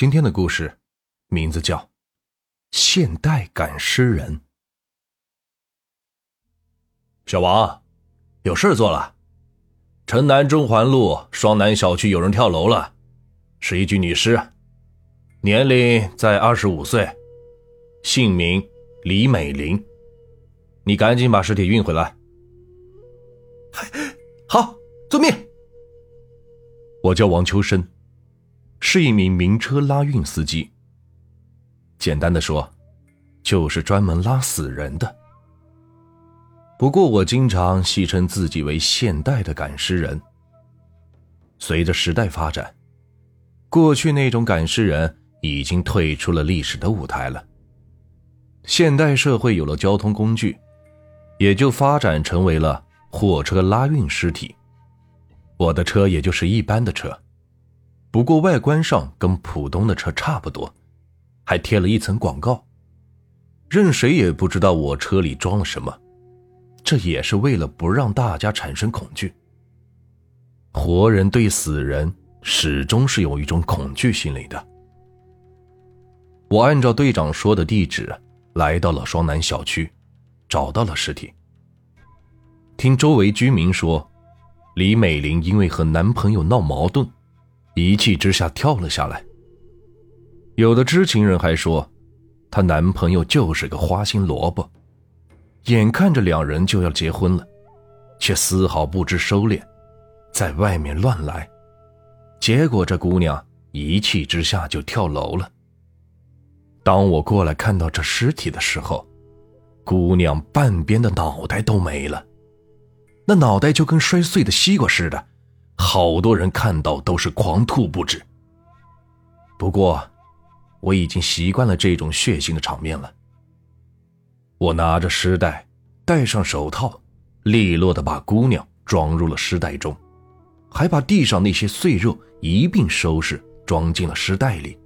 今天的故事名字叫《现代赶尸人》。小王，有事做了。城南中环路双南小区有人跳楼了，是一具女尸，年龄在二十五岁，姓名李美玲。你赶紧把尸体运回来。好，遵命。我叫王秋生，是一名名车拉运司机。简单的说，就是专门拉死人的。不过我经常戏称自己为现代的赶尸人。随着时代发展，过去那种赶尸人已经退出了历史的舞台了。现代社会有了交通工具，也就发展成为了货车拉运尸体。我的车也就是一般的车，不过外观上跟普通的车差不多，还贴了一层广告，任谁也不知道我车里装了什么。这也是为了不让大家产生恐惧。活人对死人始终是有一种恐惧心理的。我按照队长说的地址来到了双南小区，找到了尸体。听周围居民说。李美玲因为和男朋友闹矛盾，一气之下跳了下来。有的知情人还说，她男朋友就是个花心萝卜，眼看着两人就要结婚了，却丝毫不知收敛，在外面乱来，结果这姑娘一气之下就跳楼了。当我过来看到这尸体的时候，姑娘半边的脑袋都没了。那脑袋就跟摔碎的西瓜似的，好多人看到都是狂吐不止。不过，我已经习惯了这种血腥的场面了。我拿着尸袋，戴上手套，利落的把姑娘装入了尸袋中，还把地上那些碎肉一并收拾装进了尸袋里，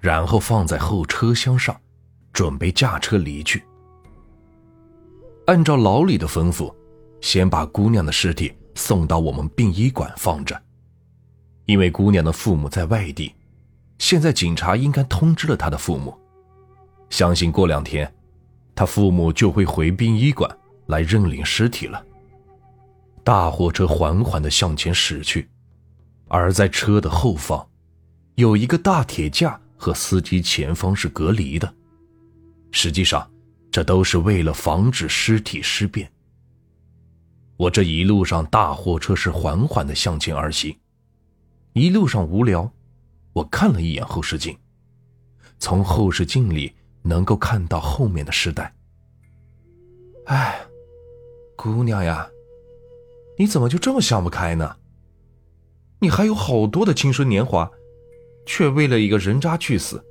然后放在后车厢上，准备驾车离去。按照老李的吩咐。先把姑娘的尸体送到我们殡仪馆放着，因为姑娘的父母在外地，现在警察应该通知了她的父母，相信过两天，她父母就会回殡仪馆来认领尸体了。大货车缓缓地向前驶去，而在车的后方，有一个大铁架和司机前方是隔离的，实际上，这都是为了防止尸体尸变。我这一路上，大货车是缓缓的向前而行。一路上无聊，我看了一眼后视镜，从后视镜里能够看到后面的时代。哎，姑娘呀，你怎么就这么想不开呢？你还有好多的青春年华，却为了一个人渣去死，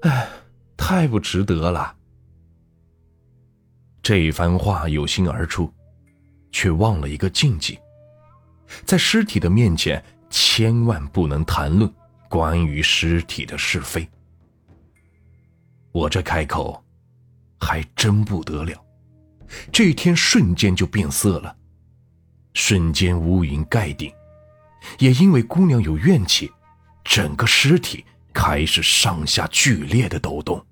哎，太不值得了。这番话有心而出。却忘了一个禁忌，在尸体的面前，千万不能谈论关于尸体的是非。我这开口，还真不得了，这天瞬间就变色了，瞬间乌云盖顶，也因为姑娘有怨气，整个尸体开始上下剧烈的抖动，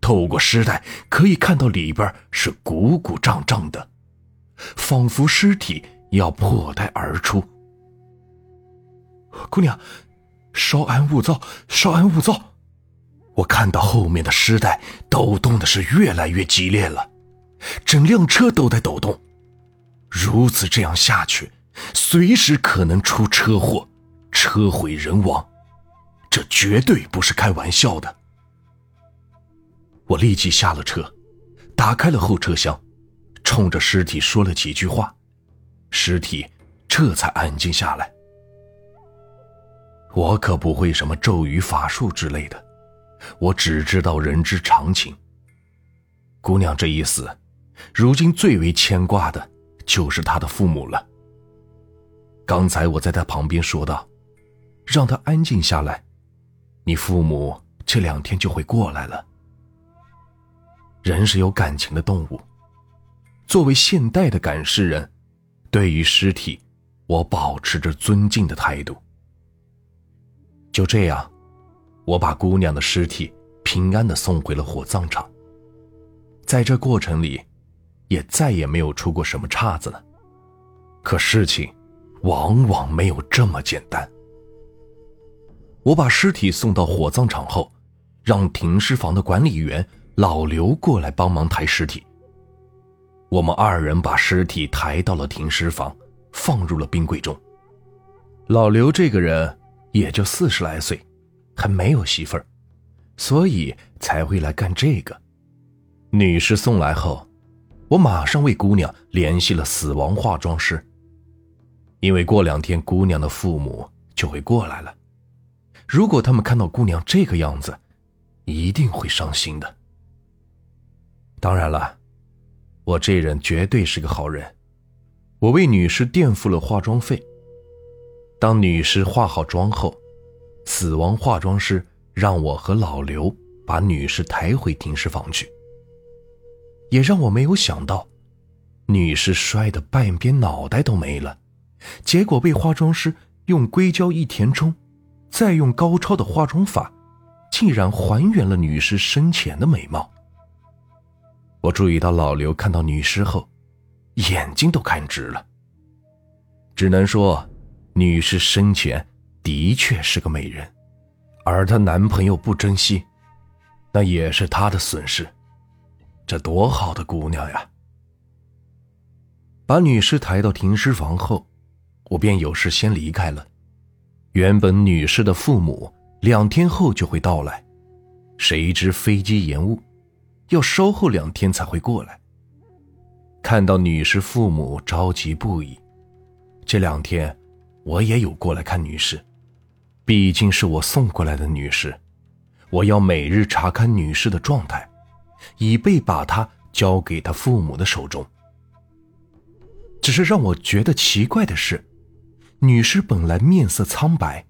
透过尸袋可以看到里边是鼓鼓胀胀的。仿佛尸体要破袋而出。姑娘，稍安勿躁，稍安勿躁。我看到后面的尸袋抖动的是越来越激烈了，整辆车都在抖动。如此这样下去，随时可能出车祸，车毁人亡，这绝对不是开玩笑的。我立即下了车，打开了后车厢。冲着尸体说了几句话，尸体这才安静下来。我可不会什么咒语法术之类的，我只知道人之常情。姑娘这一死，如今最为牵挂的就是她的父母了。刚才我在她旁边说道：“让她安静下来，你父母这两天就会过来了。”人是有感情的动物。作为现代的赶尸人，对于尸体，我保持着尊敬的态度。就这样，我把姑娘的尸体平安的送回了火葬场。在这过程里，也再也没有出过什么岔子了。可事情，往往没有这么简单。我把尸体送到火葬场后，让停尸房的管理员老刘过来帮忙抬尸体。我们二人把尸体抬到了停尸房，放入了冰柜中。老刘这个人也就四十来岁，还没有媳妇儿，所以才会来干这个。女尸送来后，我马上为姑娘联系了死亡化妆师，因为过两天姑娘的父母就会过来了。如果他们看到姑娘这个样子，一定会伤心的。当然了，我这人绝对是个好人，我为女士垫付了化妆费。当女士化好妆后，死亡化妆师让我和老刘把女士抬回停尸房去。也让我没有想到，女士摔得半边脑袋都没了，结果被化妆师用硅胶一填充。再用高超的化妆法，竟然还原了女尸生前的美貌。我注意到老刘看到女尸后，眼睛都看直了。只能说，女尸生前的确是个美人，而她男朋友不珍惜，那也是她的损失。这多好的姑娘呀！把女尸抬到停尸房后，我便有事先离开了。原本女尸的父母两天后就会到来，谁知飞机延误，要稍后两天才会过来。看到女士父母着急不已，这两天我也有过来看女士，毕竟是我送过来的女士，我要每日查看女士的状态，以备把她交给她父母的手中。只是让我觉得奇怪的是。女尸本来面色苍白，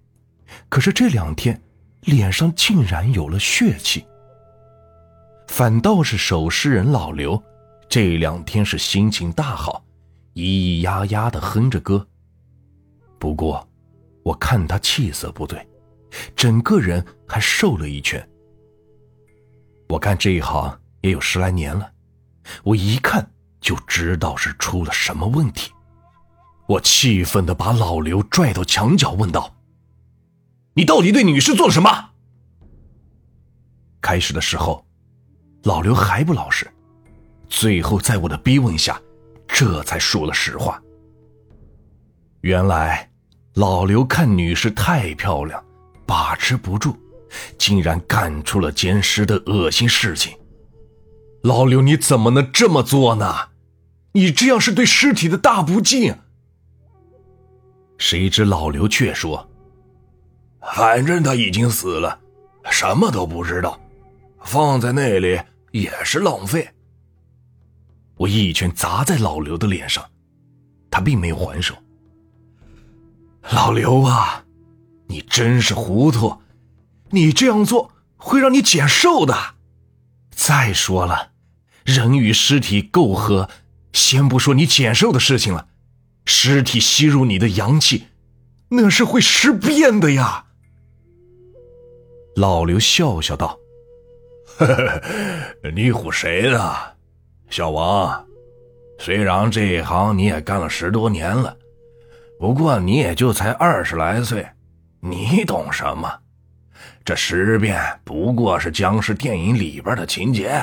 可是这两天脸上竟然有了血气。反倒是守尸人老刘，这两天是心情大好，咿咿呀呀的哼着歌。不过，我看他气色不对，整个人还瘦了一圈。我干这一行也有十来年了，我一看就知道是出了什么问题。我气愤的把老刘拽到墙角，问道：“你到底对女士做了什么？”开始的时候，老刘还不老实，最后在我的逼问下，这才说了实话。原来，老刘看女士太漂亮，把持不住，竟然干出了奸尸的恶心事情。老刘，你怎么能这么做呢？你这样是对尸体的大不敬。谁知老刘却说：“反正他已经死了，什么都不知道，放在那里也是浪费。”我一拳砸在老刘的脸上，他并没有还手。老刘啊，你真是糊涂！你这样做会让你减寿的。再说了，人与尸体媾合，先不说你减寿的事情了。尸体吸入你的阳气，那是会尸变的呀。老刘笑笑道：“呵呵呵你唬谁呢，小王？虽然这一行你也干了十多年了，不过你也就才二十来岁，你懂什么？这尸变不过是僵尸电影里边的情节。”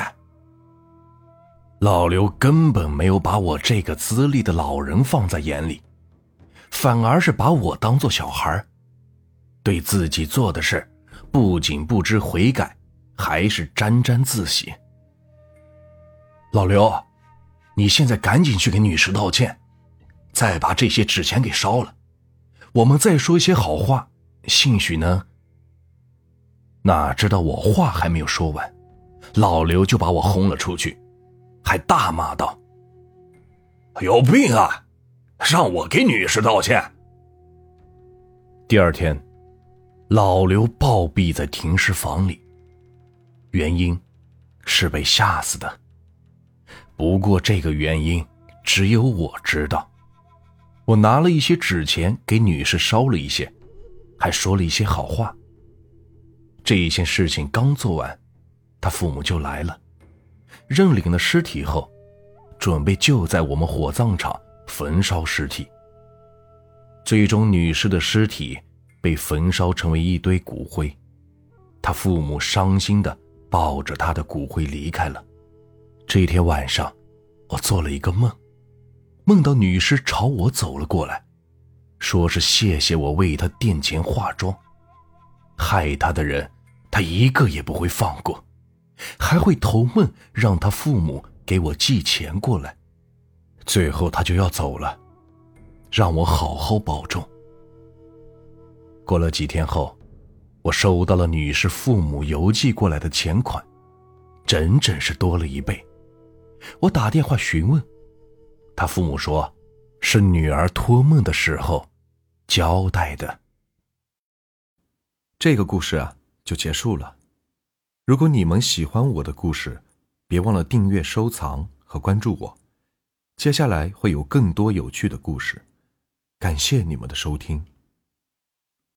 老刘根本没有把我这个资历的老人放在眼里，反而是把我当做小孩对自己做的事不仅不知悔改，还是沾沾自喜。老刘，你现在赶紧去给女士道歉，再把这些纸钱给烧了，我们再说一些好话，兴许呢。哪知道我话还没有说完，老刘就把我轰了出去。还大骂道：“有病啊！让我给女士道歉。”第二天，老刘暴毙在停尸房里，原因是被吓死的。不过这个原因只有我知道。我拿了一些纸钱给女士烧了一些，还说了一些好话。这一件事情刚做完，他父母就来了，认领了尸体后，准备就在我们火葬场焚烧尸体。最终，女士的尸体被焚烧成为一堆骨灰，他父母伤心的抱着他的骨灰离开了。这天晚上，我做了一个梦，梦到女尸朝我走了过来，说是谢谢我为她垫钱化妆，害她的人，她一个也不会放过，还会投梦让她父母给我寄钱过来，最后她就要走了。让我好好保重。过了几天后，我收到了女士父母邮寄过来的钱款，整整是多了一倍。我打电话询问，他父母说，是女儿托梦的时候交代的。这个故事啊，就结束了。如果你们喜欢我的故事，别忘了订阅、收藏和关注我。接下来会有更多有趣的故事。感谢你们的收听。